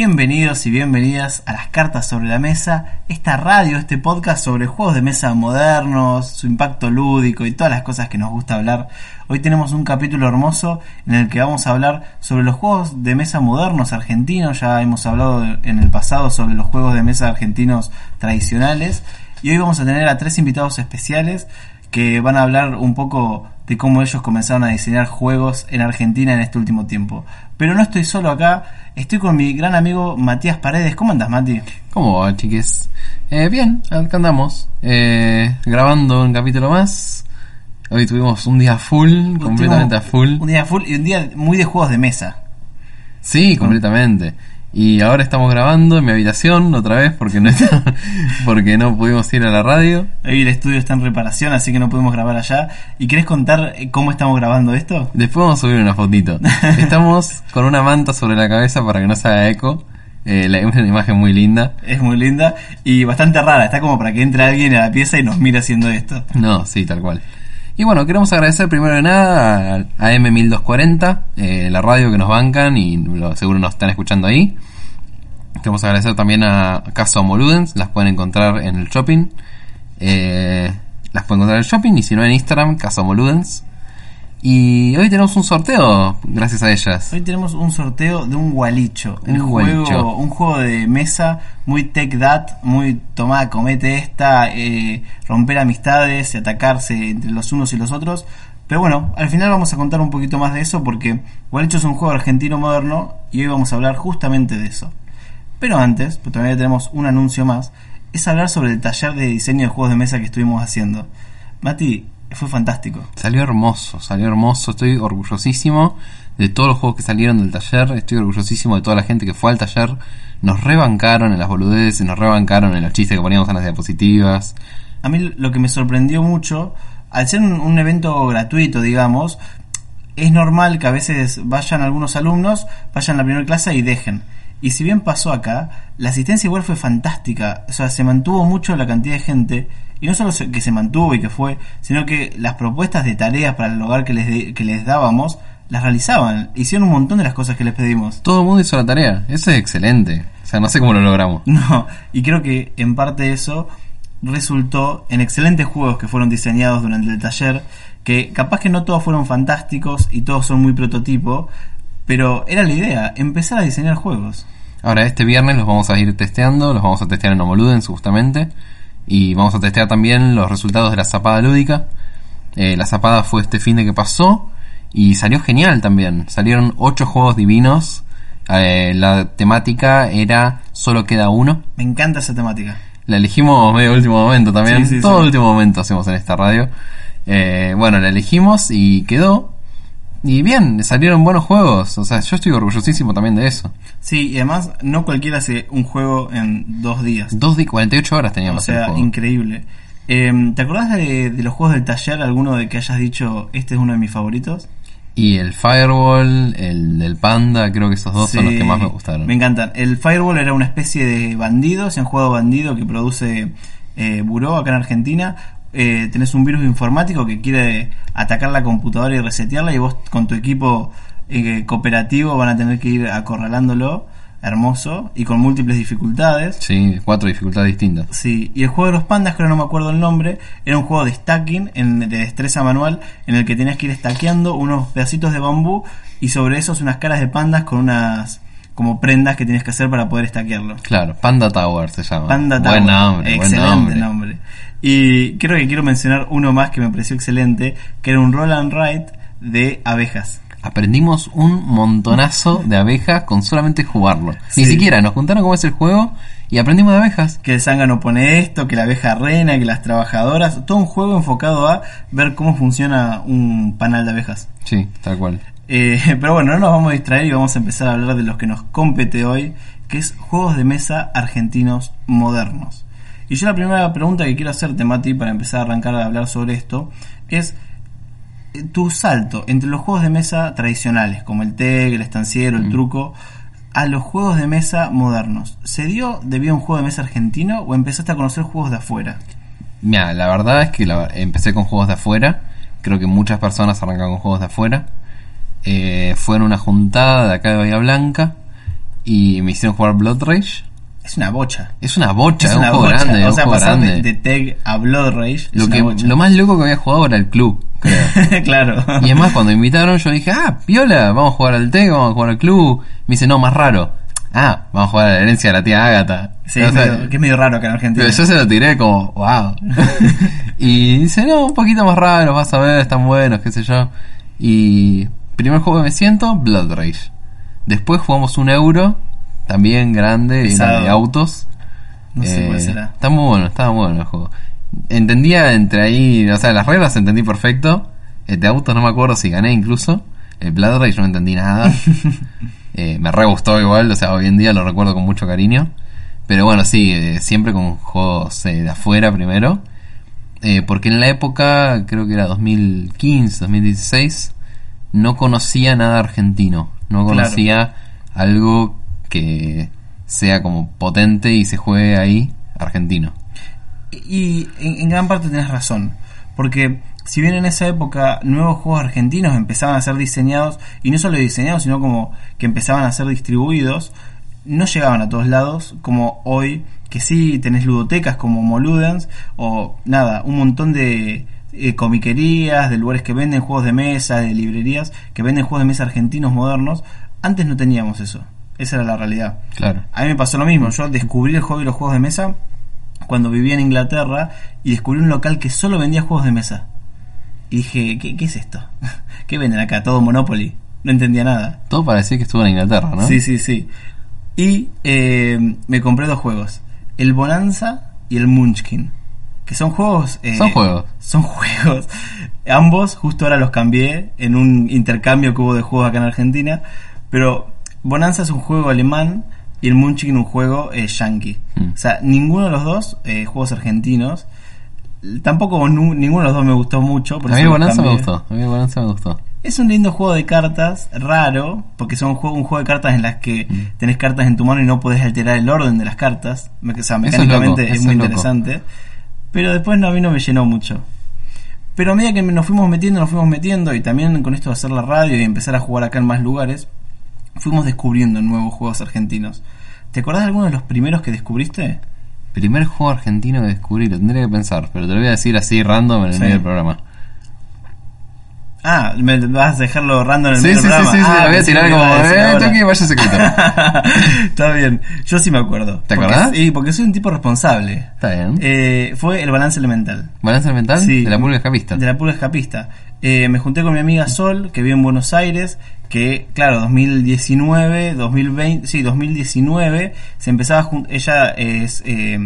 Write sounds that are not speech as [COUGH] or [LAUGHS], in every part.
Bienvenidos y bienvenidas a las cartas sobre la mesa, esta radio, este podcast sobre juegos de mesa modernos, su impacto lúdico y todas las cosas que nos gusta hablar. Hoy tenemos un capítulo hermoso en el que vamos a hablar sobre los juegos de mesa modernos argentinos, ya hemos hablado en el pasado sobre los juegos de mesa argentinos tradicionales y hoy vamos a tener a tres invitados especiales que van a hablar un poco de cómo ellos comenzaron a diseñar juegos en Argentina en este último tiempo. Pero no estoy solo acá, estoy con mi gran amigo Matías Paredes. ¿Cómo andas, Mati? ¿Cómo va, chiques? Eh, bien, acá andamos, eh, grabando un capítulo más. Hoy tuvimos un día full, completamente a full. Un día full y un día muy de juegos de mesa. Sí, completamente. Y ahora estamos grabando en mi habitación otra vez porque no está, [LAUGHS] porque no pudimos ir a la radio. Hoy el estudio está en reparación, así que no pudimos grabar allá. ¿Y querés contar eh, cómo estamos grabando esto? Después vamos a subir una fotito. [LAUGHS] Estamos con una manta sobre la cabeza para que no se haga eco. Eh, la, [LAUGHS] una imagen muy linda. Es muy linda y bastante rara. Está como para que entre alguien a la pieza y nos mire haciendo esto. No, sí, tal cual. Y bueno, queremos agradecer primero de nada a, M1240, eh, la radio que nos bancan y seguro nos están escuchando ahí. Queremos agradecer también a Casa Homoludens, las pueden encontrar en el shopping. Eh, las pueden encontrar en el shopping y si no en Instagram, Casa Homoludens. Y hoy tenemos un sorteo gracias a ellas. Hoy tenemos un sorteo de un gualicho. Un juego, gualicho. un juego de mesa muy tech that, muy tomada, comete esta, eh, romper amistades y atacarse entre los unos y los otros. Pero bueno, al final vamos a contar un poquito más de eso porque Gualicho es un juego argentino moderno y hoy vamos a hablar justamente de eso. Pero antes, pues todavía tenemos un anuncio más, es hablar sobre el taller de diseño de juegos de mesa que estuvimos haciendo. Mati, fue fantástico. Salió hermoso, salió hermoso. Estoy orgullosísimo de todos los juegos que salieron del taller. Estoy orgullosísimo de toda la gente que fue al taller. Nos rebancaron en las boludeces, nos rebancaron en los chistes que poníamos en las diapositivas. A mí lo que me sorprendió mucho, al ser un, un evento gratuito, digamos, es normal que a veces vayan algunos alumnos, vayan a la primera clase y dejen. Y si bien pasó acá, la asistencia igual fue fantástica. O sea, se mantuvo mucho la cantidad de gente. Y no solo que se mantuvo y que fue, sino que las propuestas de tareas para el hogar que les, de- que les dábamos, las realizaban. Hicieron un montón de las cosas que les pedimos. Todo el mundo hizo la tarea. Eso es excelente. O sea, no sé cómo lo logramos. [LAUGHS] No, y creo que en parte eso resultó en excelentes juegos que fueron diseñados durante el taller, que capaz que no todos fueron fantásticos y todos son muy prototipo, pero era la idea, empezar a diseñar juegos. Ahora, este viernes los vamos a ir testeando. Los vamos a testear en Homoludens, justamente. Y vamos a testear también los resultados de la zapada lúdica. Eh, la zapada fue este fin de que pasó. Y salió genial también. Salieron ocho juegos divinos. Eh, la temática era Solo queda uno. Me encanta esa temática. La elegimos medio último momento también. Sí, sí, Todo sí. último momento hacemos en esta radio. Eh, bueno, la elegimos y quedó. Y bien, salieron buenos juegos. O sea, yo estoy orgullosísimo también de eso. Sí, y además no cualquiera hace un juego en dos días. Dos de 48 horas O teníamos el sea, increíble. Eh, ¿Te acordás de, de los juegos del taller? ¿Alguno de que hayas dicho, este es uno de mis favoritos? Y el Firewall, el del Panda, creo que esos dos son los que más me gustaron. Me encantan. El Firewall era una especie de bandido, se han jugado bandido que produce eh, Buró acá en Argentina. Eh, tenés un virus informático que quiere atacar la computadora y resetearla y vos con tu equipo eh, cooperativo van a tener que ir acorralándolo. Hermoso y con múltiples dificultades. Sí, cuatro dificultades distintas. Sí, y el juego de los pandas, que ahora no me acuerdo el nombre, era un juego de stacking, en, de destreza manual, en el que tenías que ir stackeando unos pedacitos de bambú y sobre esos unas caras de pandas con unas como prendas que tenías que hacer para poder stackearlo. Claro, Panda Tower se llama. Panda Buen Tower. nombre, buen excelente nombre. nombre. Y creo que quiero mencionar uno más que me pareció excelente, que era un roll and write de abejas. Aprendimos un montonazo de abejas con solamente jugarlo. Sí. Ni siquiera nos contaron cómo es el juego y aprendimos de abejas. Que el zángano pone esto, que la abeja reina, que las trabajadoras. Todo un juego enfocado a ver cómo funciona un panal de abejas. Sí, tal cual. Eh, pero bueno, no nos vamos a distraer y vamos a empezar a hablar de los que nos compete hoy, que es Juegos de Mesa Argentinos Modernos. Y yo la primera pregunta que quiero hacerte, Mati, para empezar a arrancar a hablar sobre esto, es eh, tu salto entre los juegos de mesa tradicionales, como el TEG, el estanciero, el truco, a los juegos de mesa modernos. ¿Se dio debido a un juego de mesa argentino o empezaste a conocer juegos de afuera? Mira, la verdad es que la- empecé con juegos de afuera. Creo que muchas personas arrancan con juegos de afuera. Eh, fue en una juntada de acá de Bahía Blanca y me hicieron jugar Blood Rage. Es una bocha. Es una bocha, es un una juego bocha. grande, o sea, pasar de, de TEG a Blood Rage es lo, una que, bocha. lo más loco que había jugado era el club, creo. [LAUGHS] claro. Y además cuando me invitaron yo dije, ah, piola, vamos a jugar al TEG, vamos a jugar al club. Me dice, no, más raro. Ah, vamos a jugar a la herencia de la tía Ágata. Sí, sea, que es medio raro acá en Argentina. pero yo se lo tiré como, wow. [LAUGHS] y dice, no, un poquito más raro, vas a ver, están buenos, qué sé yo. Y primer juego que me siento, Blood Rage. Después jugamos un euro, también grande, era de autos. No sé Eh, cuál será. Está muy bueno, estaba muy bueno el juego. Entendía entre ahí, o sea, las reglas entendí perfecto. El de autos no me acuerdo si gané incluso. El Blood Rage no entendí nada. [LAUGHS] Eh, me re gustó igual, o sea, hoy en día lo recuerdo con mucho cariño. Pero bueno, sí, eh, siempre con juegos eh, de afuera primero. Porque en la época, creo que era 2015, 2016, no conocía nada argentino. No Claro. conocía algo que sea como potente y se juegue ahí argentino. Y en, gran parte tenés razón, porque si bien en esa época nuevos juegos argentinos empezaban a ser diseñados, y no solo diseñados, sino como que empezaban a ser distribuidos, no llegaban a todos lados, como hoy, que sí tenés ludotecas como Moludens, o nada, un montón de eh, comiquerías, de lugares que venden juegos de mesa, de librerías, que venden juegos de mesa argentinos modernos. Antes no teníamos eso, esa era la realidad. Claro. A mí me pasó lo mismo. Yo descubrí el hobby de los juegos de mesa cuando vivía en Inglaterra y descubrí un local que solo vendía juegos de mesa. Y dije, ¿qué, qué es esto? [LAUGHS] ¿Qué venden acá? Todo Monopoly. No entendía nada. Todo parecía que estuvo en Inglaterra, ¿no? Sí, sí, sí. Y eh, me compré dos juegos. El Bonanza y el Munchkin. Que son juegos... eh, Son juegos. Son [LAUGHS] juegos. Ambos, justo ahora los cambié en un intercambio que hubo de juegos acá en Argentina. Pero Bonanza es un juego alemán y el Munchkin un juego eh, yankee. Mm. O sea, ninguno de los dos eh, juegos argentinos. Tampoco ninguno de los dos me gustó mucho. por A mí Bonanza me gustó. A mí Bonanza me gustó. Es un lindo juego de cartas, raro, porque son un juego, un juego de cartas en las que Mm. tenés cartas en tu mano y no podés alterar el orden de las cartas. O sea, es mecánicamente loco, es, muy es interesante. Pero después no, a mí no me llenó mucho. Pero a medida que nos fuimos metiendo, nos fuimos metiendo, y también con esto de hacer la radio y empezar a jugar acá en más lugares, fuimos descubriendo nuevos juegos argentinos. ¿Te acordás de alguno de los primeros que descubriste? Primer juego argentino que descubrí, lo tendría que pensar, pero te lo voy a decir así random en el Sí. medio del programa. Ah, ¿me vas a dejarlo random en el Sí, medio sí, del sí, programa? sí, sí, Ah, lo voy a tirar como, eh. Chucky, vaya secreto. [LAUGHS] Está bien, yo sí me acuerdo. ¿Te Porque- acordás? Sí, porque soy un tipo responsable. Está bien. Eh, fue el balance elemental. ¿Balance mental? Sí. De la pulga escapista. De la pulga escapista. Eh, me junté con mi amiga Sol, que vive en Buenos Aires, que, claro, 2019, 2020, sí, 2019, se empezaba Ella es, eh,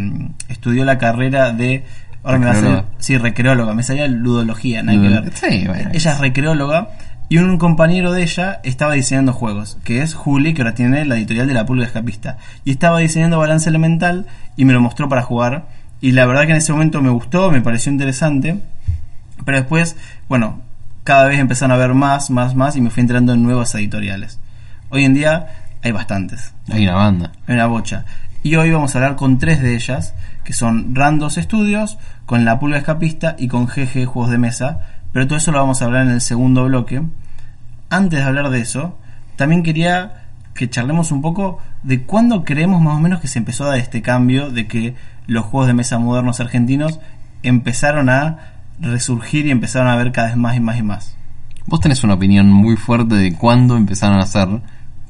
estudió la carrera de. Ahora me va a salir. Sí, recreóloga, me salía ludología, nada que Ludol- ver. sí, bueno. Ella es recreóloga y un compañero de ella estaba diseñando juegos, que es Juli, que ahora tiene la editorial de la pulga escapista. Y estaba diseñando balance elemental y me lo mostró para jugar. Y la verdad que en ese momento me gustó, me pareció interesante. Pero después, bueno, cada vez empezaron a ver más, más, más y me fui entrando en nuevas editoriales. Hoy en día hay bastantes, Hay una banda. hay una bocha. Y hoy vamos a hablar con tres de ellas, que son Randos Studios, con La Pulga Escapista y con GG Juegos de Mesa. Pero todo eso lo vamos a hablar en el segundo bloque. Antes de hablar de eso, también quería que charlemos un poco de cuándo creemos más o menos que se empezó a dar este cambio de que los juegos de mesa modernos argentinos empezaron a resurgir y empezaron a ver cada vez más y más y más. Vos tenés una opinión muy fuerte de cuándo empezaron a ser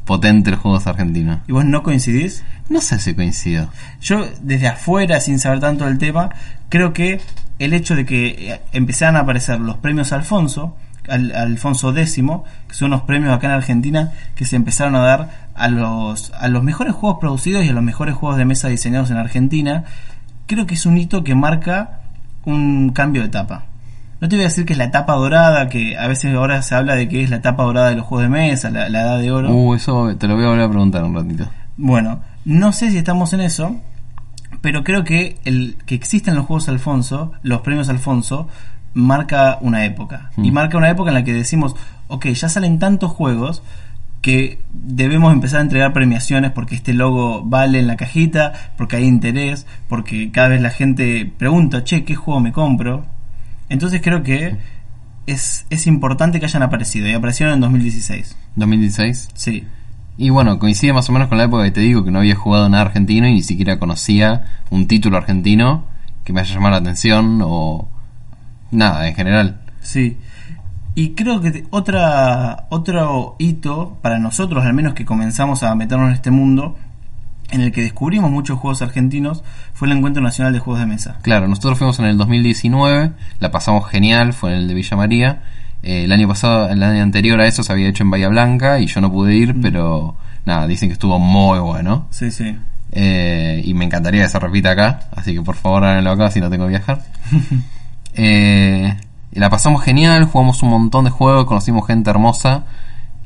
potentes los juegos argentinos. ¿Y vos no coincidís? No sé si coincido. Yo, desde afuera, sin saber tanto del tema, creo que el hecho de que eh, empezaran a aparecer los premios Alfonso, al, Alfonso X, que son unos premios acá en Argentina que se empezaron a dar a los, a los mejores juegos producidos y a los mejores juegos de mesa diseñados en Argentina, creo que es un hito que marca un cambio de etapa. No te voy a decir que es la etapa dorada, que a veces ahora se habla de que es la etapa dorada de los juegos de mesa, la, la edad de oro. Uh, eso te lo voy a volver a preguntar un ratito. Bueno, no sé si estamos en eso, pero creo que el que existen los juegos Alfonso, los premios Alfonso, marca una época. Y Mm. marca una época en la que decimos, ok, ya salen tantos juegos que debemos empezar a entregar premiaciones porque este logo vale en la cajita, porque hay interés, porque cada vez la gente pregunta, che, ¿qué juego me compro? Entonces creo que es, es importante que hayan aparecido y aparecieron en 2016. 2016. Sí. Y bueno, coincide más o menos con la época que te digo que no había jugado nada argentino y ni siquiera conocía un título argentino que me haya llamado la atención o nada en general. Sí. Y creo que otra, otro hito para nosotros, al menos que comenzamos a meternos en este mundo, en el que descubrimos muchos juegos argentinos, fue el Encuentro Nacional de Juegos de Mesa. Claro, nosotros fuimos en el 2019, la pasamos genial, fue en el de Villa María. Eh, el año pasado, el año anterior a eso se había hecho en Bahía Blanca y yo no pude ir, pero nada, dicen que estuvo muy bueno. Sí, sí. Eh, y me encantaría que se repita acá, así que por favor háganlo acá si no tengo que viajar. [LAUGHS] Eh, y la pasamos genial, jugamos un montón de juegos, conocimos gente hermosa.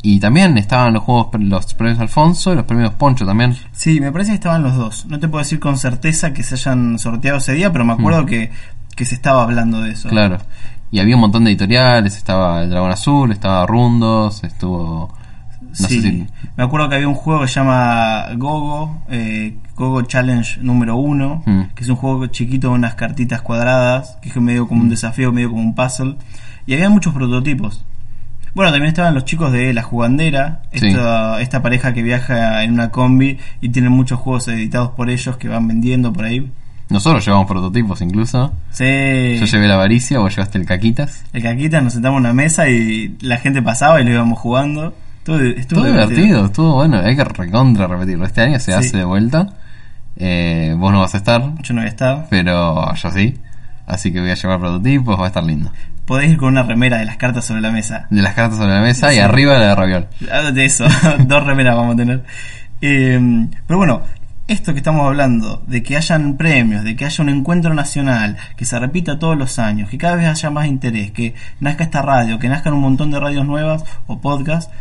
Y también estaban los juegos, los premios Alfonso y los premios Poncho también. Sí, me parece que estaban los dos. No te puedo decir con certeza que se hayan sorteado ese día, pero me acuerdo que, que se estaba hablando de eso. Claro. Y había un montón de editoriales, estaba el Dragón Azul, estaba Rundos, estuvo... No sí, si... me acuerdo que había un juego que se llama Gogo, eh, Gogo Challenge número uno, Mm. que es un juego chiquito con unas cartitas cuadradas, que es medio como un desafío, medio como un puzzle. Y había muchos prototipos. Bueno, también estaban los chicos de La Jugandera, Sí. esta, esta pareja que viaja en una combi y tienen muchos juegos editados por ellos que van vendiendo por ahí. Nosotros llevamos prototipos incluso. Sí. Yo llevé la avaricia, vos llevaste el caquitas. El caquita nos sentamos en una mesa y la gente pasaba y lo íbamos jugando. Estuvo, estuvo Estuvo divertido, estuvo bueno, hay que recontra repetirlo. Este año se Sí. hace de vuelta. Eh, vos no vas a estar, Yo no voy a estar. pero yo sí. Así que voy a llevar prototipos, va a estar lindo. Podés ir con una remera de las cartas sobre la mesa. De las cartas sobre la mesa y arriba la de Raviol. De eso, [LAUGHS] dos remeras vamos a tener. Eh, pero bueno, esto que estamos hablando, de que hayan premios, de que haya un encuentro nacional, que se repita todos los años, que cada vez haya más interés, que nazca esta radio, que nazcan un montón de radios nuevas o podcasts,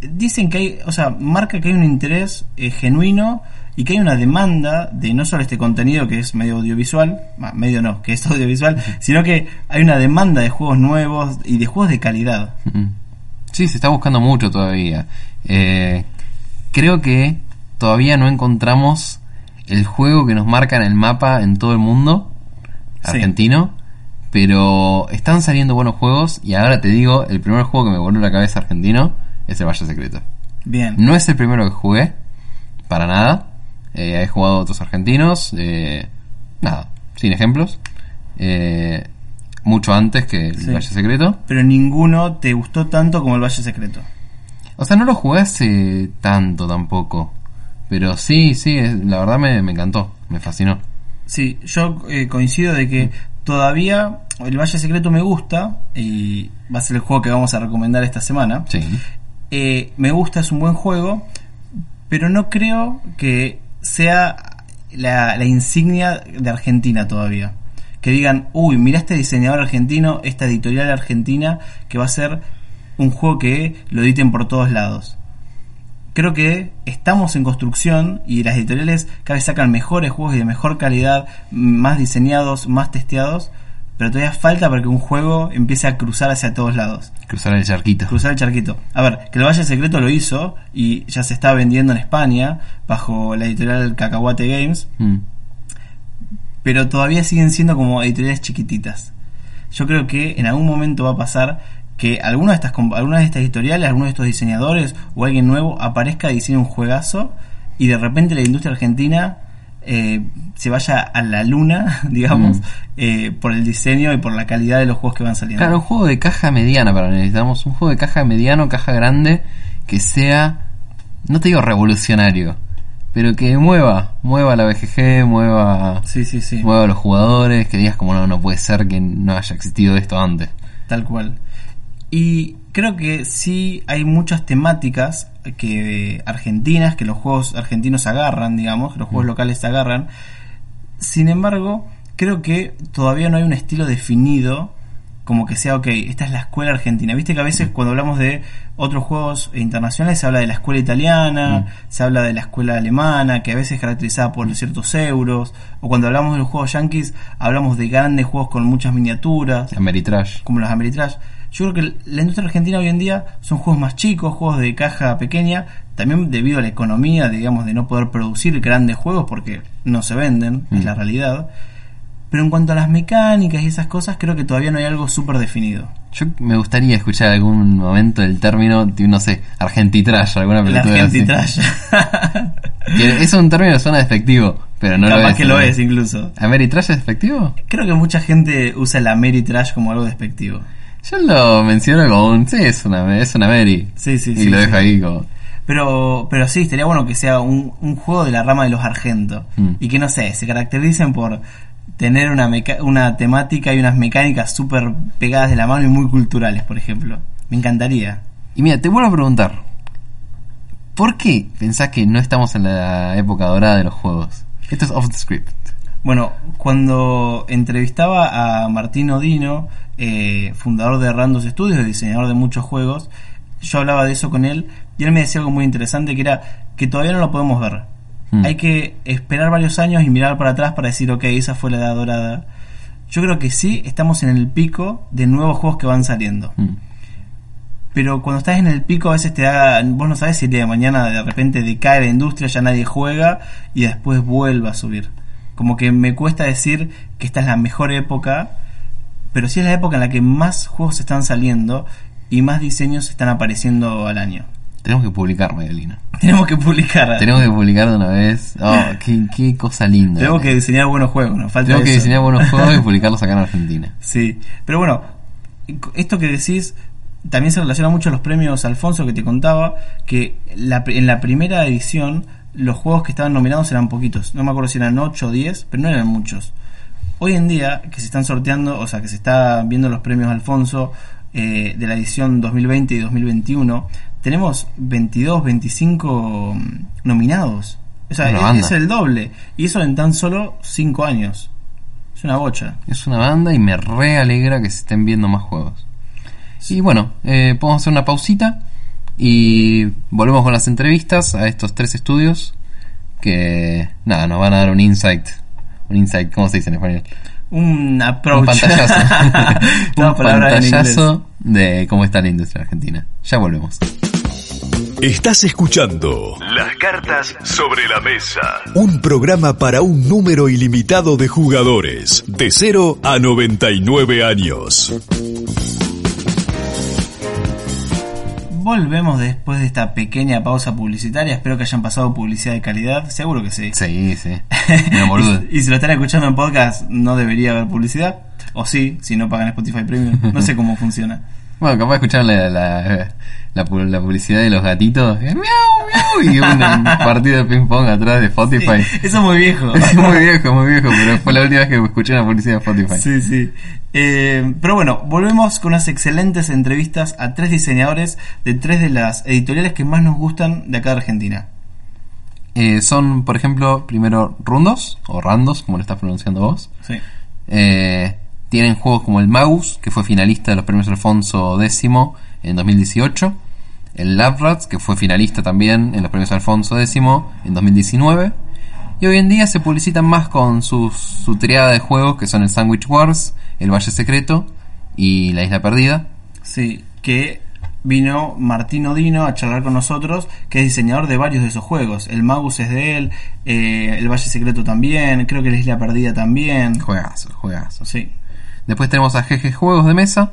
dicen que hay, o sea, marca que hay un interés eh, genuino y que hay una demanda de no solo este contenido que es medio audiovisual, bah, medio no, que es [LAUGHS] audiovisual, sino que hay una demanda de juegos nuevos y de juegos de calidad. Sí, se está buscando mucho todavía. Eh, creo que todavía no encontramos el juego que nos marca en el mapa en todo el mundo Sí. argentino. Pero están saliendo buenos juegos y ahora te digo, el primer juego que me voló la cabeza argentino es el Valle Secreto. Bien. No es el primero que jugué, para nada. Eh, he jugado otros argentinos, eh, nada, sin ejemplos. Eh, mucho antes que el Sí. Valle Secreto. pero ninguno te gustó tanto como el Valle Secreto. O sea, no lo jugué hace tanto tampoco. Pero sí, sí, es- la verdad me, me encantó, me fascinó. Sí, yo eh, coincido de que todavía el Valle Secreto me gusta y va a ser el juego que vamos a recomendar esta semana. Sí. Eh, me gusta, es un buen juego, pero no creo que sea la, la insignia de Argentina todavía. Que digan, uy, mira este diseñador argentino, esta editorial argentina, que va a ser un juego que lo editen por todos lados. Creo que estamos en construcción y las editoriales cada vez sacan mejores juegos y de mejor calidad, más diseñados, más testeados, pero todavía falta para que un juego empiece a cruzar hacia todos lados Cruzar el charquito. cruzar el charquito. A ver, que el Valle Secreto lo hizo y ya se está vendiendo en España bajo la editorial Cacahuate Games, Mm. pero todavía siguen siendo como editoriales chiquititas. Yo creo que en algún momento va a pasar que alguna de estas alguna de estas editoriales, alguno de estos diseñadores o alguien nuevo aparezca y diseñe un juegazo y de repente la industria argentina eh, se vaya a la luna, [LAUGHS] digamos, Mm. eh, por el diseño y por la calidad de los juegos que van saliendo. Claro, un juego de caja mediana para necesitamos un juego de caja mediano, caja grande, que sea, no te digo revolucionario, pero que mueva, mueva la BGG, mueva, Sí, sí, sí. mueva a los jugadores, que digas como no, no puede ser que no haya existido esto antes. Tal cual. Y creo que sí hay muchas temáticas que argentinas, que los juegos argentinos agarran, digamos, que los juegos locales agarran. Sin embargo, creo que todavía no hay un estilo definido como que sea, ok, esta es la escuela argentina. Viste que a veces cuando hablamos de otros juegos internacionales se habla de la escuela italiana, Mm. se habla de la escuela alemana, que a veces es caracterizada por ciertos euros, o cuando hablamos de los juegos yankees, hablamos de grandes juegos con muchas miniaturas Ameritrash. como los Ameritrash. Yo creo que la industria argentina hoy en día son juegos más chicos, juegos de caja pequeña, también debido a la economía, digamos, de no poder producir grandes juegos porque no se venden, es Mm. la realidad. Pero en cuanto a las mecánicas y esas cosas, creo que todavía no hay algo súper definido. Yo me gustaría escuchar algún momento el término, no sé, Argentitrash, alguna La película. [LAUGHS] Que es un término que suena despectivo, pero no lo Capaz es. que lo es incluso. ¿Ameritrash es despectivo? Creo que mucha gente usa el Ameritrash como algo despectivo. Yo lo menciono como un... Sí, es una, es una Mary. Sí, sí, y sí, lo sí. dejo ahí como... Pero, pero sí, estaría bueno que sea un, un juego de la rama de los argentos. Mm. Y que no sé, se caractericen por tener una, meca- una temática y unas mecánicas súper pegadas de la mano y muy culturales, por ejemplo. Me encantaría. Y mira, te vuelvo a preguntar. ¿Por qué pensás que no estamos en la época dorada de los juegos? Esto es off the script. Bueno, cuando entrevistaba a Martín Odino, eh, fundador de Randos Studios, diseñador de muchos juegos, yo hablaba de eso con él y él me decía algo muy interesante que era que todavía no lo podemos ver. Mm. Hay que esperar varios años y mirar para atrás para decir, ok, esa fue la edad dorada. Yo creo que sí, estamos en el pico de nuevos juegos que van saliendo. Mm. Pero cuando estás en el pico a veces te da, vos no sabes si el día de mañana de repente decae la industria, ya nadie juega y después vuelve a subir. Como que me cuesta decir que esta es la mejor época, pero sí es la época en la que más juegos están saliendo y más diseños están apareciendo al año. Tenemos que publicar, Magdalena. [LAUGHS] Tenemos que publicar, Tenemos que publicar de una vez. Oh, qué, qué cosa linda. tenemos que diseñar buenos juegos, nos falta Tenemos que diseñar buenos [LAUGHS] juegos y publicarlos acá en Argentina. Sí, pero bueno, esto que decís también se relaciona mucho a los premios Alfonso que te contaba, que la, en la primera edición los juegos que estaban nominados eran poquitos, no me acuerdo si eran 8 o 10, pero no eran muchos. Hoy en día, que se están sorteando, o sea, que se está viendo los premios Alfonso eh, de la edición 2020 y 2021, tenemos 22, 25 nominados. O sea, es, el doble. Y eso en tan solo 5 años. Es una bocha. Es una banda y me re alegra que se estén viendo más juegos. Y bueno, eh, podemos hacer una pausita y volvemos con las entrevistas a estos tres estudios que, nada, nos van a dar un insight. Un insight, ¿cómo se dice en español? Un approach. Un pantallazo. [LAUGHS] [LAUGHS] Un palabra en inglés. pantallazo de cómo está la industria argentina. Ya volvemos. Estás escuchando Las cartas sobre la mesa. Un programa para un número ilimitado de jugadores, de 0 a 99 años. Volvemos después de esta pequeña pausa publicitaria. Espero que hayan pasado publicidad de calidad. Seguro que sí. Sí, sí. [LAUGHS] Y, y si lo están escuchando en podcast, no debería haber publicidad. O sí, si no pagan Spotify Premium. No sé cómo funciona. Bueno, capaz de escuchar la, la, la, pu- la publicidad de los gatitos. Miau, miau. Y un [LAUGHS] partido de ping pong atrás de Spotify. Sí, eso es muy viejo. [LAUGHS] Es muy viejo, muy viejo, pero fue la última vez que escuché una publicidad de Spotify. Sí, sí. Eh, pero bueno, volvemos con unas excelentes entrevistas a tres diseñadores de tres de las editoriales que más nos gustan de acá de Argentina. Eh, son, por ejemplo, primero Rundos, o Randos, como lo estás pronunciando vos. Sí. Eh, tienen juegos como el Magus, que fue finalista de los premios Alfonso X en 2018. El Lab Rats, que fue finalista también en los premios Alfonso X en 2019. Y hoy en día se publicitan más con sus, su triada de juegos, que son el Sandwich Wars, el Valle Secreto y la Isla Perdida. Sí, que vino Martín Odino a charlar con nosotros, que es diseñador de varios de esos juegos. El Magus es de él, eh, el Valle Secreto también, creo que la Isla Perdida también. Juegazos, juegazos. Sí, Después tenemos a GG Juegos de Mesa,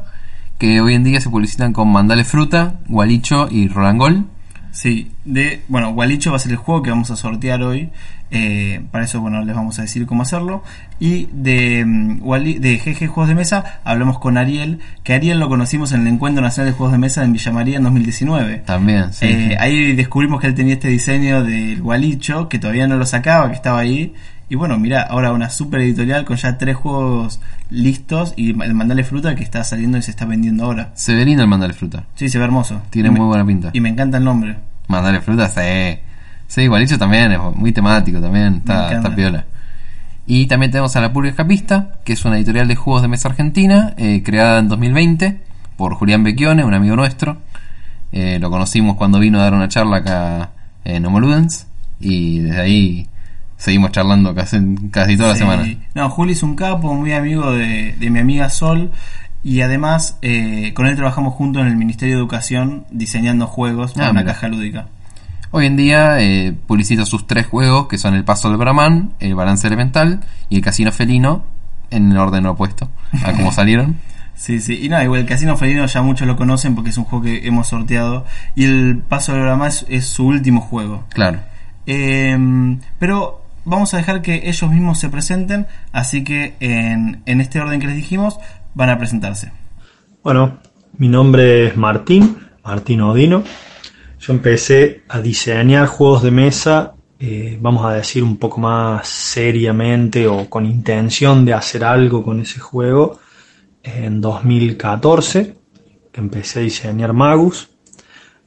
que hoy en día se publicitan con Mandale Fruta, Gualicho y Rolangol. sí. De, bueno, Gualicho va a ser el juego que vamos a sortear hoy. eh, para eso, bueno, les vamos a decir cómo hacerlo. Y de, mm, de GG Juegos de Mesa hablamos con Ariel, que Ariel lo conocimos en el Encuentro Nacional de Juegos de Mesa en Villa María en 2019. También, sí. Eh, ahí descubrimos que él tenía este diseño del Gualicho, que todavía no lo sacaba, que estaba ahí. Y bueno, mira, ahora una super editorial con ya tres juegos listos y el Mandale Fruta que está saliendo y se está vendiendo ahora. Se ve lindo el Mandale Fruta. Sí, se ve hermoso. Tiene Y me- muy buena pinta. Y me encanta el nombre. Mandale Fruta, sí. Sí, Gualicho también, es muy temático también, está, está piola. Y también tenemos a La Pulga Escapista, que es una editorial de juegos de mesa argentina, eh, creada en 2020 por Julián Becchione, un amigo nuestro. Eh, lo conocimos cuando vino a dar una charla acá en Homoludens y desde ahí seguimos charlando casi, casi toda Sí. la semana. No, Juli es un capo, muy amigo de, de mi amiga Sol. Y además, eh, con él trabajamos juntos en el Ministerio de Educación diseñando juegos para Ah, una mira. caja lúdica. Hoy en día eh, publicita sus tres juegos, que son El Paso del Brahman, El Balance Elemental y El Casino Felino, en el orden opuesto a como [LAUGHS] salieron. Sí, sí. Y no, igual el Casino Felino ya muchos lo conocen porque es un juego que hemos sorteado. Y el Paso del Brahma es, es su último juego. Claro. Eh, pero vamos a dejar que ellos mismos se presenten. Así que en, en este orden que les dijimos, van a presentarse. Bueno, mi nombre es Martín, Martín Odino. Yo empecé a diseñar juegos de mesa, eh, vamos a decir un poco más seriamente o con intención de hacer algo con ese juego en 2014, que empecé a diseñar Magus.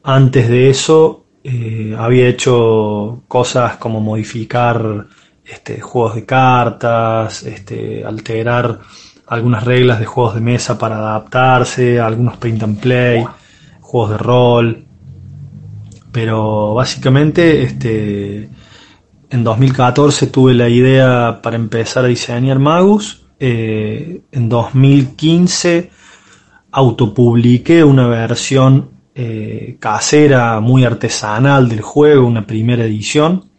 Antes de eso eh, había hecho cosas como modificar este, juegos de cartas, este, alterar algunas reglas de juegos de mesa para adaptarse, algunos print and play, juegos de rol. Pero básicamente este, en 2014 tuve la idea para empezar a diseñar Magus. Eh, en 2015 autopubliqué una versión eh, casera muy artesanal del juego, una primera edición.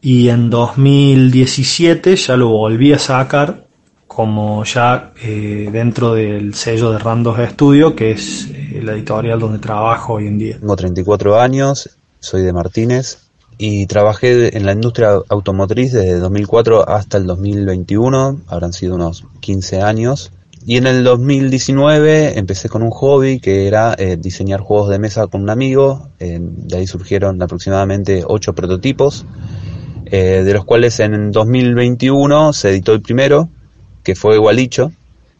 Y en 2017 ya lo volví a sacar como ya eh, dentro del sello de Randos Studio, que es eh, la editorial donde trabajo hoy en día. Tengo 34 años, soy de Martínez y trabajé en la industria automotriz desde 2004 hasta el 2021, habrán sido unos 15 años. Y en el 2019 empecé con un hobby que era eh, diseñar juegos de mesa con un amigo. Eh, de ahí surgieron aproximadamente 8 prototipos, eh, de los cuales en 2021 se editó el primero, que fue Gualicho.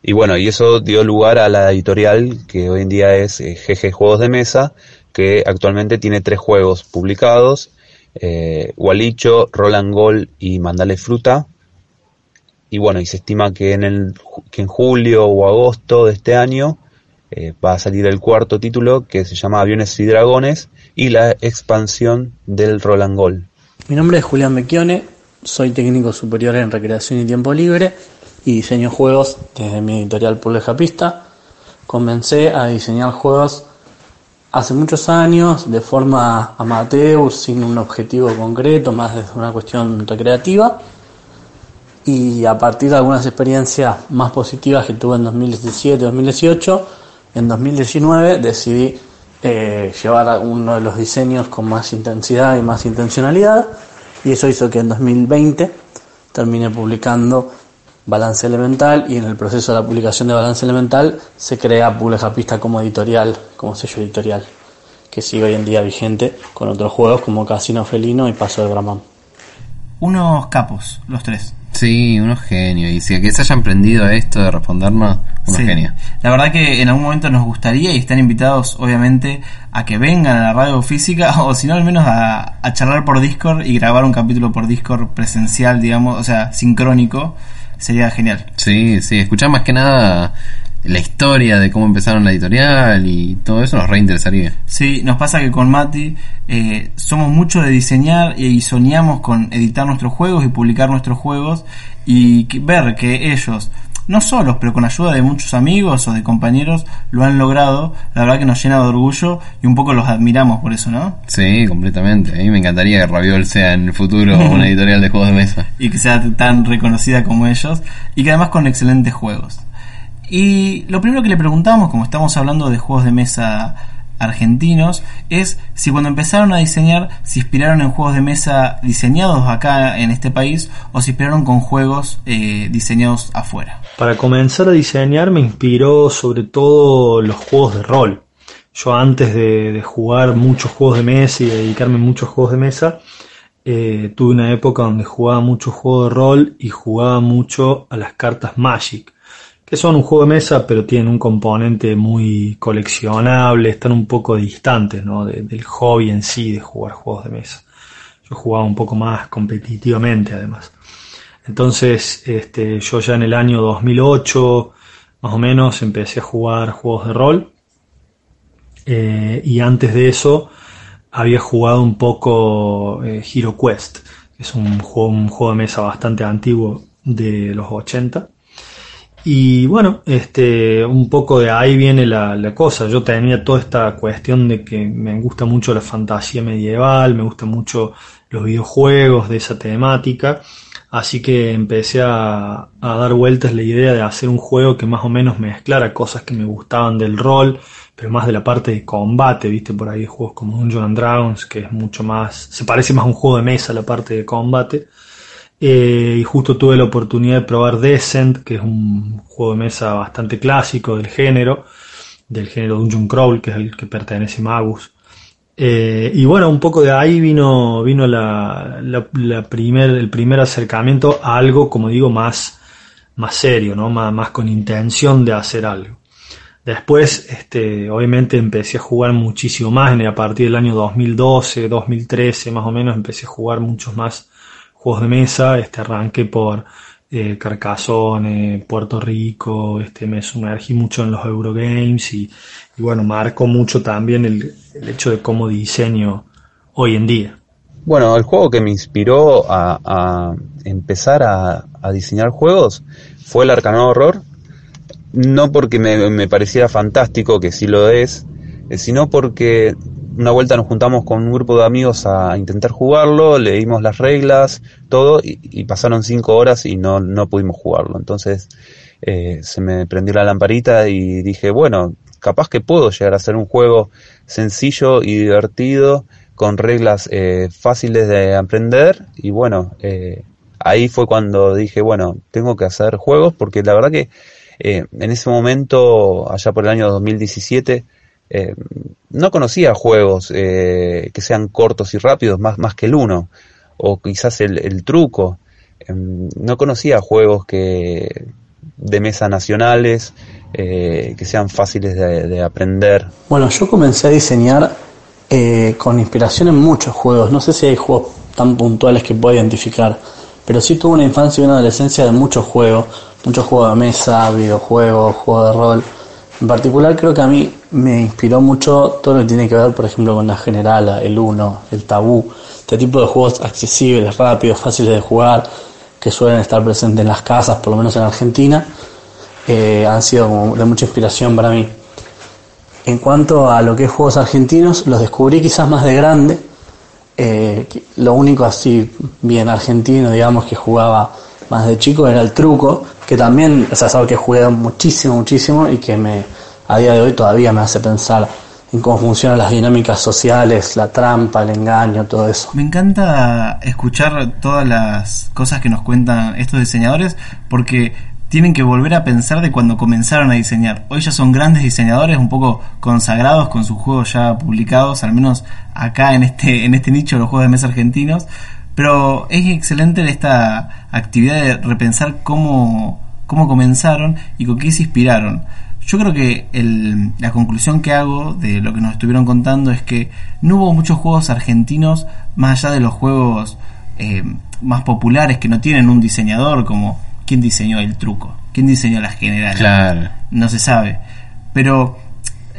Y bueno, y eso dio lugar a la editorial que hoy en día es eh, GG Juegos de Mesa, que actualmente tiene tres juegos publicados, eh, Gualicho, Roland Gol y Mandale Fruta. Y bueno, y se estima que en, el, que en julio o agosto de este año eh, va a salir el cuarto título que se llama Aviones y Dragones y la expansión del Roland Gol. Mi nombre es Julián Becchione, soy técnico superior en recreación y tiempo libre y diseño juegos desde mi editorial Pista. Comencé a diseñar juegos hace muchos años de forma amateur, sin un objetivo concreto, más desde una cuestión recreativa. Y a partir de algunas experiencias más positivas que tuve en 2017-2018, en 2019 decidí eh, llevar uno de los diseños con más intensidad y más intencionalidad y eso hizo que en 2020 terminé publicando Balance Elemental y en el proceso de la publicación de Balance Elemental se crea Pista como editorial, como sello editorial, que sigue hoy en día vigente con otros juegos como Casino Felino y Paso de Brahman. Unos capos, los tres. Sí, unos genios. Y si que se hayan prendido a esto de respondernos, unos Sí. genios. La verdad que en algún momento nos gustaría y están invitados obviamente a que vengan a la radio física [LAUGHS] o si no al menos a, a charlar por Discord y grabar un capítulo por Discord presencial, digamos, o sea, sincrónico. Sería genial. Sí, sí, escuchar más que nada la historia de cómo empezaron la editorial y todo eso nos reinteresaría. Sí, nos pasa que con Mati eh, somos mucho de diseñar y soñamos con editar nuestros juegos y publicar nuestros juegos y que- ver que ellos, no solos, pero con ayuda de muchos amigos o de compañeros, lo han logrado. La verdad que nos llena de orgullo y un poco los admiramos por eso, ¿no? Sí, completamente. A mí me encantaría que Raviol sea en el futuro [LAUGHS] una editorial de juegos de mesa. y que sea tan reconocida como ellos y que además con excelentes juegos. Y lo primero que le preguntamos, como estamos hablando de juegos de mesa argentinos, es si cuando empezaron a diseñar se inspiraron en juegos de mesa diseñados acá en este país o se inspiraron con juegos eh, diseñados afuera. Para comenzar a diseñar me inspiró sobre todo los juegos de rol. Yo antes de, jugar muchos juegos de mesa y dedicarme a muchos juegos de mesa, eh, tuve una época donde jugaba mucho juego de rol y jugaba mucho a las cartas Magic, que son un juego de mesa pero tienen un componente muy coleccionable, están un poco distantes ¿no? de- del hobby en sí de jugar juegos de mesa. Yo jugaba un poco más competitivamente además. Entonces, este, yo ya en el año 2008, más o menos, empecé a jugar juegos de rol. Eh, y antes de eso, había jugado un poco eh, Hero Quest, que es un juego, un juego de mesa bastante antiguo de los 80. Y bueno, este, un poco de ahí viene la, la, cosa. Yo tenía toda esta cuestión de que me gusta mucho la fantasía medieval, me gustan mucho los videojuegos de esa temática. Así que empecé a, a, dar vueltas la idea de hacer un juego que más o menos mezclara cosas que me gustaban del rol, pero más de la parte de combate, viste, por ahí juegos como Dungeons and Dragons, que es mucho más, se parece más a un juego de mesa la parte de combate. Eh, y justo tuve la oportunidad de probar Descent, que es un juego de mesa bastante clásico del género, del género Dungeon Crawl, que es el que pertenece a Magus. Eh, y bueno, un poco de ahí vino, vino primer, el primer acercamiento a algo, como digo, más, más serio, ¿no? más, más con intención de hacer algo. Después, este, obviamente empecé a jugar muchísimo más, a partir del año 2012, 2013 más o menos, empecé a jugar muchos más juegos de mesa, este, arranqué por eh, Carcassonne, Puerto Rico, este, me sumergí mucho en los Eurogames y, bueno, marcó mucho también el, hecho de cómo diseño hoy en día. Bueno, el juego que me inspiró a, empezar a, a, diseñar juegos fue el Arcano Horror, no porque me, me pareciera fantástico, que sí lo es, eh, sino porque una vuelta nos juntamos con un grupo de amigos a intentar jugarlo, leímos las reglas, todo, y, y pasaron cinco horas y no, no pudimos jugarlo. Entonces eh, se me prendió la lamparita y dije, bueno, capaz que puedo llegar a hacer un juego sencillo y divertido, con reglas eh, fáciles de aprender, y bueno, eh, ahí fue cuando dije, bueno, tengo que hacer juegos, porque la verdad que eh, en ese momento, allá por el año 2017, eh, no conocía juegos eh, que sean cortos y rápidos más, más que el uno, o quizás el, el truco. Eh, no conocía juegos que de mesa nacionales eh, que sean fáciles de, de, aprender. Bueno, yo comencé a diseñar con inspiración en muchos juegos. No sé si hay juegos tan puntuales que pueda identificar, pero sí tuve una infancia y una adolescencia de muchos juegos, muchos juegos de mesa, videojuegos, juegos de rol. En particular creo que a mí me inspiró mucho todo lo que tiene que ver, por ejemplo, con la generala, el uno, el tabú, este tipo de juegos accesibles, rápidos, fáciles de jugar, que suelen estar presentes en las casas, por lo menos en Argentina, eh, han sido de mucha inspiración para mí. En cuanto a lo que es juegos argentinos, los descubrí quizás más de grande. Eh, lo único así bien argentino, digamos, que jugaba más de chico era el truco, que también o sea, es algo que jugué muchísimo, muchísimo y que me a día de hoy todavía me hace pensar en cómo funcionan las dinámicas sociales, la trampa, el engaño, todo eso. Me encanta escuchar todas las cosas que nos cuentan estos diseñadores porque tienen que volver a pensar de cuando comenzaron a diseñar. Hoy ya son grandes diseñadores, un poco consagrados con sus juegos ya publicados, al menos acá en este, en este nicho de los juegos de mesa argentinos. Pero es excelente esta actividad de repensar cómo, cómo comenzaron y con qué se inspiraron. Yo creo que el, la conclusión que hago de lo que nos estuvieron contando es que no hubo muchos juegos argentinos más allá de los juegos eh, más populares que no tienen un diseñador como quién diseñó el truco, quién diseñó la general. Claro. No se sabe. Pero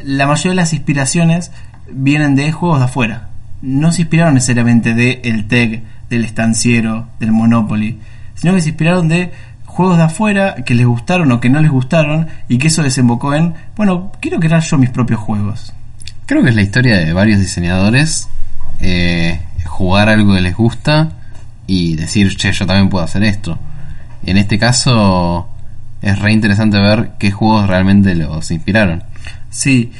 la mayoría de las inspiraciones vienen de juegos de afuera. No se inspiraron necesariamente de el TEG, del estanciero, del Monopoly, sino que se inspiraron de juegos de afuera que les gustaron o que no les gustaron y que eso desembocó en, bueno, quiero crear yo mis propios juegos. Creo que es la historia de varios diseñadores, eh, jugar algo que les gusta y decir, che, yo también puedo hacer esto. En este caso es re interesante ver qué juegos realmente los inspiraron. Sí,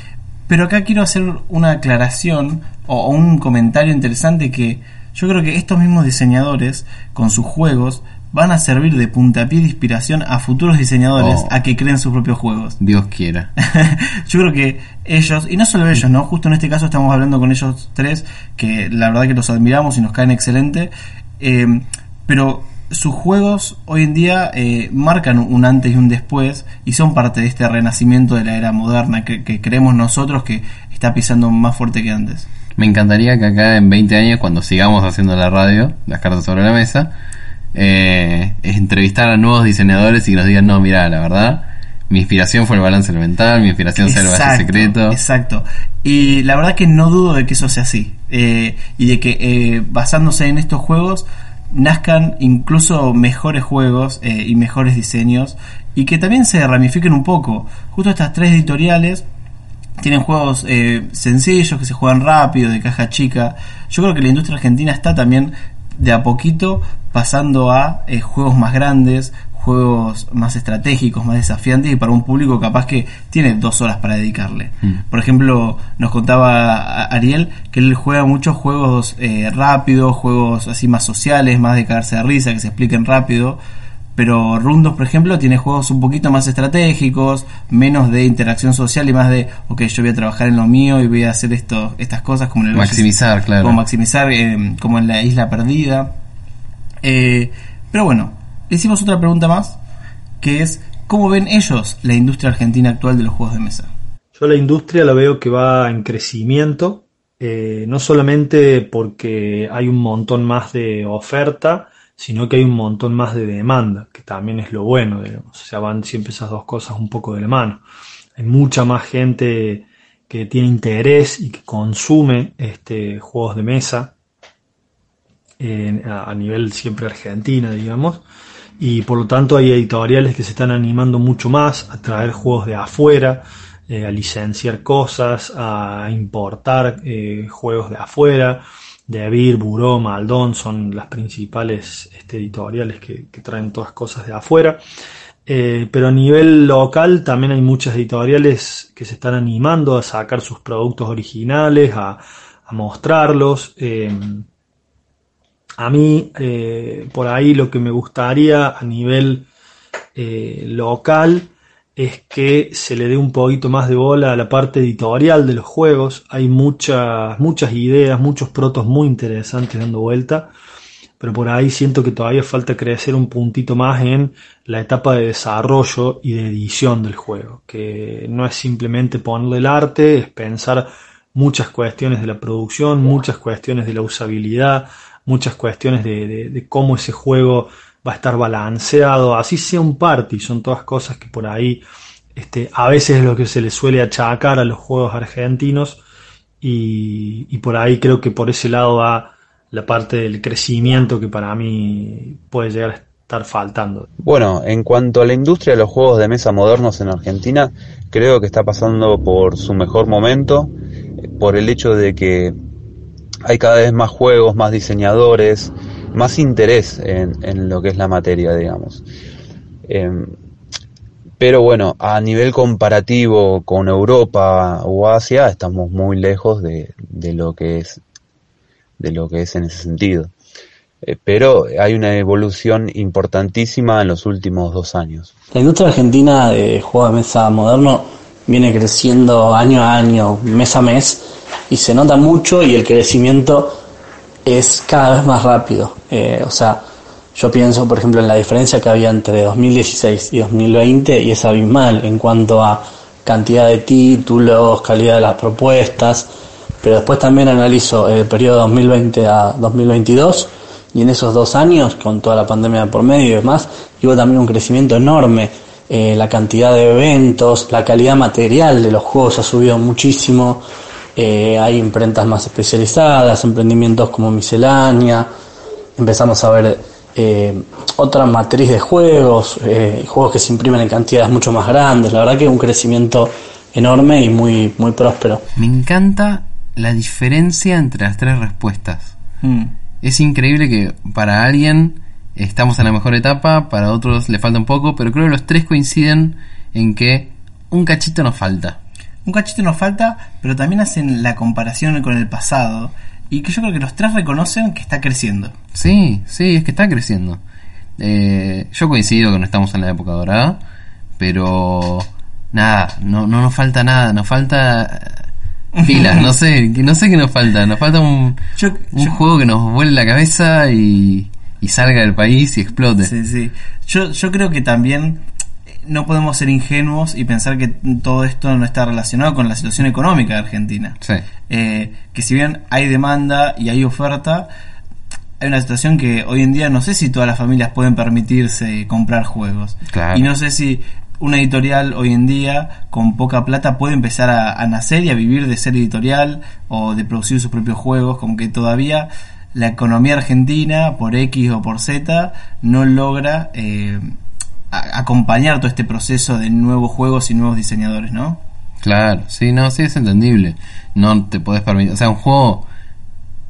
pero acá quiero hacer una aclaración o un comentario interesante que yo creo que estos mismos diseñadores con sus juegos van a servir de puntapié de inspiración a futuros diseñadores Oh. a que creen sus propios juegos. Dios quiera. [LAUGHS] Yo creo que ellos, y no solo ellos, ¿no? Justo en este caso estamos hablando con ellos tres, que la verdad que los admiramos y nos caen excelente, eh, pero sus juegos hoy en día eh, marcan un antes y un después y son parte de este renacimiento de la era moderna que, que creemos nosotros que está pisando más fuerte que antes. Me encantaría que acá en 20 años, cuando sigamos haciendo la radio, las cartas sobre la mesa, eh, entrevistar a nuevos diseñadores y que nos digan, no, mira, la verdad, mi inspiración fue el balance elemental, mi inspiración fue el balance secreto. Exacto. Y la verdad que no dudo de que eso sea así. Eh, y de que eh, basándose en estos juegos nazcan incluso mejores juegos y mejores diseños y que también se ramifiquen un poco. Justo estas tres editoriales tienen juegos eh, sencillos que se juegan rápido, de caja chica. Yo creo que la industria argentina está también de a poquito pasando a eh, juegos más grandes, juegos más estratégicos, más desafiantes y para un público capaz que tiene dos horas para dedicarle. Mm. Por ejemplo, nos contaba Ariel que él juega muchos juegos eh, rápidos, juegos así más sociales, más de caerse de risa, que se expliquen rápido. Pero Rundos, por ejemplo, tiene juegos un poquito más estratégicos, menos de interacción social y más de, ok, yo voy a trabajar en lo mío y voy a hacer esto, estas cosas como en el Maximizar, claro. como maximizar eh, como en la isla perdida. Eh, pero bueno, le hicimos otra pregunta más, que es, ¿cómo ven ellos la industria argentina actual de los juegos de mesa? Yo la industria la veo que va en crecimiento, eh, no solamente porque hay un montón más de oferta, sino que hay un montón más de demanda, que también es lo bueno. O sea, van siempre esas dos cosas un poco de la mano. Hay mucha más gente que tiene interés y que consume este, juegos de mesa a, nivel siempre Argentina, digamos. Y por lo tanto hay editoriales que se están animando mucho más a traer juegos de afuera, eh, a licenciar cosas, a importar eh, juegos de afuera. De Avir, Buró, Maldón son las principales este, editoriales que, traen todas cosas de afuera. Eh, pero a nivel local también hay muchas editoriales que se están animando a sacar sus productos originales, a mostrarlos. A mí, eh, por ahí lo que me gustaría a nivel eh, local es que se le dé un poquito más de bola a la parte editorial de los juegos. Hay muchas, muchas ideas, muchos protos muy interesantes dando vuelta, pero por ahí siento que todavía falta crecer un puntito más en la etapa de desarrollo y de edición del juego, que no es simplemente ponerle el arte, es pensar muchas cuestiones de la producción, muchas cuestiones de la usabilidad, muchas cuestiones de, cómo ese juego va a estar balanceado, así sea un party, son todas cosas que por ahí este, a veces es lo que se le suele achacar a los juegos argentinos y, y por ahí creo que por ese lado va la parte del crecimiento que para mí puede llegar a estar faltando. Bueno, en cuanto a la industria de los juegos de mesa modernos en Argentina, creo que está pasando por su mejor momento, eh, por el hecho de que hay cada vez más juegos, más diseñadores, más interés en, en lo que es la materia, digamos. Em, pero bueno, a nivel comparativo con Europa o Asia, estamos muy lejos de, de lo que es de lo que es en ese sentido. Eh, pero hay una evolución importantísima en los últimos dos años. La industria argentina de juegos de mesa moderno viene creciendo año a año, mes a mes, y se nota mucho y el crecimiento es cada vez más rápido. Eh, o sea, yo pienso, por ejemplo, en la diferencia que había entre 2016 y 2020 y es abismal en cuanto a cantidad de títulos, calidad de las propuestas, pero después también analizo el periodo 2020 a 2022 y en esos dos años, con toda la pandemia por medio y demás, hubo también un crecimiento enorme. Eh, la cantidad de eventos, la calidad material de los juegos ha subido muchísimo. Eh, hay imprentas más especializadas, emprendimientos como miscelánea. Empezamos a ver eh, otra matriz de juegos, eh, juegos que se imprimen en cantidades mucho más grandes. La verdad que un crecimiento enorme y muy, muy próspero. Me encanta la diferencia entre las tres respuestas. Mm. Es increíble que para alguien estamos en la mejor etapa, para otros le falta un poco, pero creo que los tres coinciden en que un cachito nos falta. Un cachito nos falta, pero también hacen la comparación con el pasado y que yo creo que los tres reconocen que está creciendo. Sí, sí, es que está creciendo. Eh, yo coincido que no estamos en la época dorada, pero nada, no, no nos falta nada, nos falta eh, pilas, no sé, [LAUGHS] no sé qué nos falta, nos falta un, Yo, un yo- juego que nos vuele la cabeza y, y salga del país y explote. Sí, sí. Yo, yo creo que también no podemos ser ingenuos y pensar que todo esto no está relacionado con la situación económica de Argentina. Sí. Eh, que si bien hay demanda y hay oferta, hay una situación que hoy en día no sé si todas las familias pueden permitirse comprar juegos. Claro. Y no sé si una editorial hoy en día con poca plata puede empezar a, a nacer y a vivir de ser editorial o de producir sus propios juegos, como que todavía la economía argentina, por X o por Z, no logra eh, a- acompañar todo este proceso de nuevos juegos y nuevos diseñadores, ¿no? Claro, sí, no, sí es entendible. No te podés permitir. O sea, un juego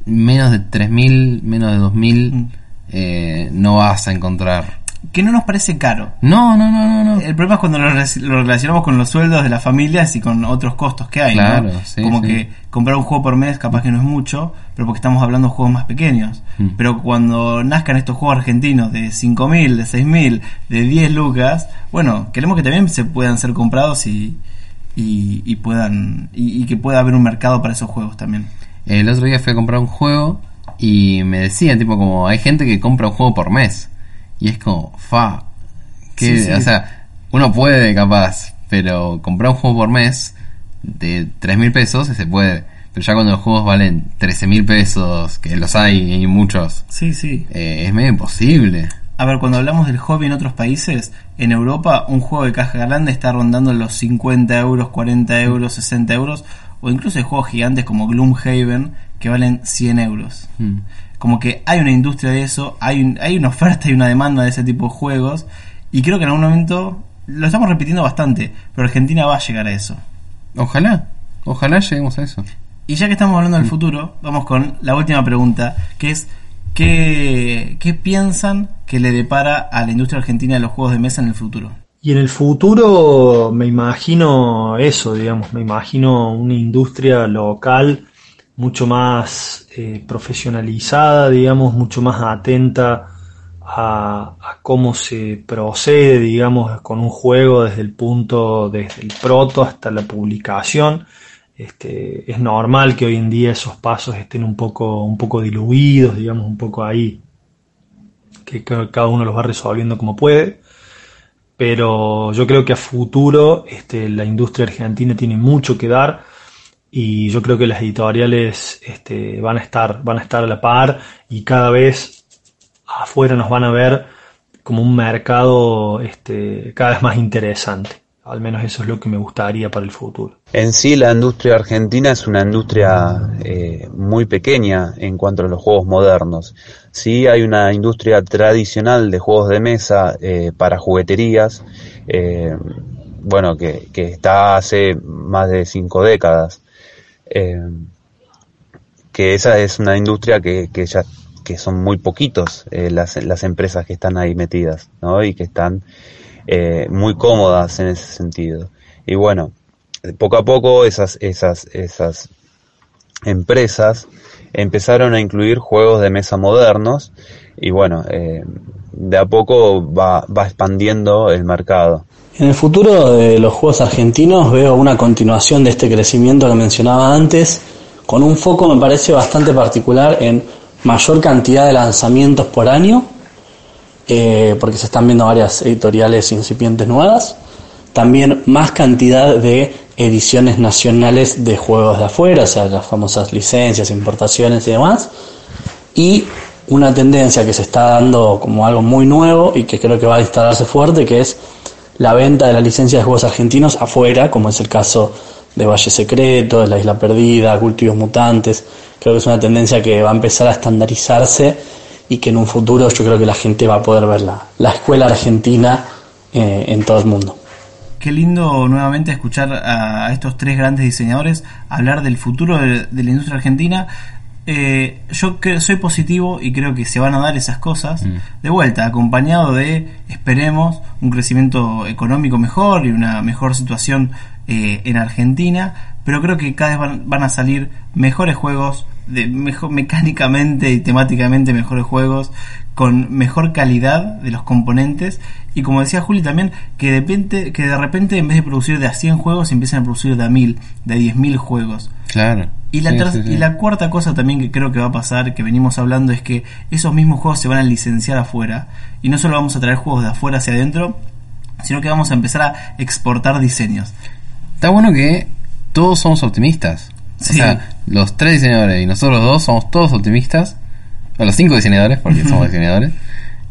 menos de 3000, menos de 2000, Mm. eh, no vas a encontrar. Que no nos parece caro. No, no, no, no, no. El problema es cuando lo, lo relacionamos con los sueldos de las familias y con otros costos que hay, ¿no? Claro, sí, Como sí. que comprar un juego por mes capaz que no es mucho, pero porque estamos hablando de juegos más pequeños. Mm. Pero cuando nazcan estos juegos argentinos de 5.000, de 6.000, de 10 lucas, bueno, queremos que también se puedan ser comprados y, y, y puedan y, y que pueda haber un mercado para esos juegos también. El otro día fui a comprar un juego y me decían, tipo, como hay gente que compra un juego por mes. Y es como, fa. Que, Sí, sí. O sea, uno puede capaz, pero comprar un juego por mes de 3 mil pesos se puede. Pero ya cuando los juegos valen 13 mil pesos, que los hay y muchos, Sí, sí. eh, es medio imposible. A ver, cuando hablamos del hobby en otros países, en Europa un juego de caja grande está rondando los 50 euros, 40 euros, 60 euros, o incluso hay juegos gigantes como Gloomhaven que valen 100 euros. Mm. Como que hay una industria de eso, hay, un- hay una oferta y una demanda de ese tipo de juegos, y creo que en algún momento, lo estamos repitiendo bastante, pero Argentina va a llegar a eso. Ojalá, ojalá lleguemos a eso. Y ya que estamos hablando del futuro, vamos con la última pregunta, que es ¿qué, qué piensan que le depara a la industria argentina de los juegos de mesa en el futuro? Y en el futuro me imagino eso, digamos, me imagino una industria local mucho más eh, profesionalizada, digamos, mucho más atenta a, cómo se procede, digamos, con un juego desde el punto, desde el proto hasta la publicación. Este, es normal que hoy en día esos pasos estén un poco, un poco diluidos, digamos, un poco ahí, que ca- cada uno los va resolviendo como puede pero yo creo que a futuro este, la industria argentina tiene mucho que dar y yo creo que las editoriales este, van a estar van a estar a la par y cada vez afuera nos van a ver como un mercado este, cada vez más interesante al menos eso es lo que me gustaría para el futuro En sí, la industria argentina es una industria eh, muy pequeña en cuanto a los juegos modernos. Sí, hay una industria tradicional de juegos de mesa eh, para jugueterías, eh, bueno, que, que está hace más de cinco décadas. Eh, que esa es una industria que, que ya que son muy poquitos eh, las, las empresas que están ahí metidas, ¿no? Y que están eh, muy cómodas en ese sentido. Y bueno, poco a poco esas, esas, esas empresas empezaron a incluir juegos de mesa modernos y bueno, eh, de a poco va, expandiendo el mercado. En el futuro de los juegos argentinos veo una continuación de este crecimiento que mencionaba antes, con un foco me parece bastante particular en mayor cantidad de lanzamientos por año, eh, porque se están viendo varias editoriales incipientes nuevas, también más cantidad de ediciones nacionales de juegos de afuera, o sea, las famosas licencias, importaciones y demás, y una tendencia que se está dando como algo muy nuevo y que creo que va a instalarse fuerte, que es la venta de las licencias de juegos argentinos afuera, como es el caso de Valle Secreto, de La Isla Perdida, Cultivos Mutantes. Creo que es una tendencia que va a empezar a estandarizarse y que en un futuro yo creo que la gente va a poder ver la, la escuela argentina eh, en todo el mundo. Qué lindo nuevamente escuchar a, estos tres grandes diseñadores hablar del futuro de, de la industria argentina. Eh, yo que soy positivo y creo que se van a dar esas cosas. De vuelta, acompañado de, esperemos, un crecimiento económico mejor y una mejor situación eh, en Argentina, pero creo que cada vez van, van a salir mejores juegos, de mejor mecánicamente y temáticamente mejores juegos, con mejor calidad de los componentes y como decía Juli también que de repente, que de repente en vez de producir de a 100 juegos empiezan a producir de a 1000, de a 10.000 juegos. Claro. Y la, Sí, ter- sí, sí. y la cuarta cosa también que creo que va a pasar, que venimos hablando, es que esos mismos juegos se van a licenciar afuera. Y no solo vamos a traer juegos de afuera hacia adentro, sino que vamos a empezar a exportar diseños. Está bueno que todos somos optimistas. O sea, los tres diseñadores y nosotros dos somos todos optimistas. Los cinco diseñadores, porque [LAUGHS] somos diseñadores,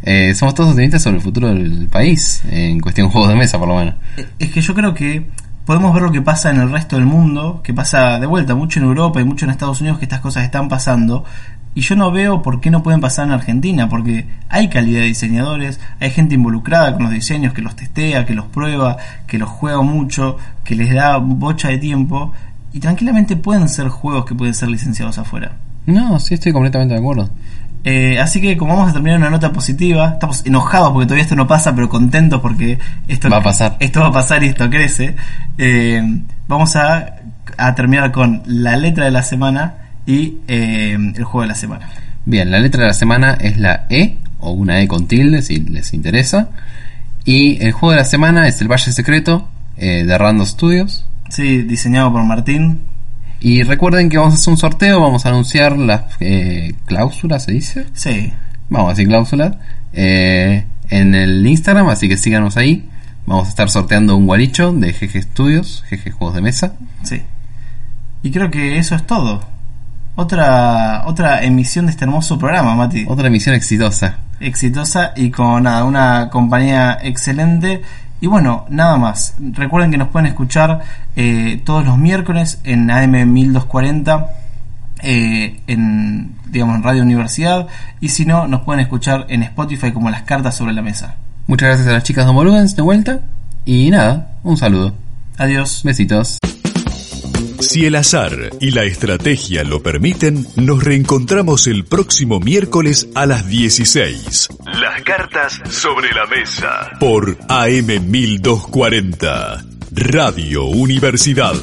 eh, somos todos optimistas sobre el futuro del país, en cuestión de juegos de mesa por lo menos. Es que yo creo que podemos ver lo que pasa en el resto del mundo, que pasa de vuelta mucho en Europa y mucho en Estados Unidos, que estas cosas están pasando. Y yo no veo por qué no pueden pasar en Argentina, porque hay calidad de diseñadores, hay gente involucrada con los diseños, que los testea, que los prueba, que los juega mucho, que les da bocha de tiempo, y tranquilamente pueden ser juegos que pueden ser licenciados afuera. No, sí estoy completamente de acuerdo. Eh, así que como vamos a terminar una nota positiva, estamos enojados porque todavía esto no pasa, pero contentos porque esto Va a pasar. Esto va a pasar y esto crece. Eh, vamos a, a terminar con la letra de la semana y eh, el juego de la semana. Bien, la letra de la semana es la E, o una E con tilde si les interesa. Y el juego de la semana es el Valle Secreto de Random Studios. Sí, diseñado por Martín. Y recuerden que vamos a hacer un sorteo, vamos a anunciar las eh, cláusulas, ¿se dice? Sí, Vamos a decir cláusulas. eh, en el Instagram, así que síganos ahí. Vamos a estar sorteando un guaricho de GG Studios, GG Juegos de Mesa. sí. Y creo que eso es todo. Otra, otra emisión de este hermoso programa, Mati. Otra emisión exitosa. exitosa y con nada, una compañía excelente. Y bueno, nada más. Recuerden que nos pueden escuchar eh, todos los miércoles en AM 1240 eh, en digamos en Radio Universidad y si no nos pueden escuchar en Spotify como las cartas sobre la mesa. Muchas gracias a las chicas de Homoludens de vuelta. Y nada, un saludo. Adiós. Besitos. Si el azar y la estrategia lo permiten, nos reencontramos el próximo miércoles a las 16. Las cartas sobre la mesa. Por AM 1240. Radio Universidad.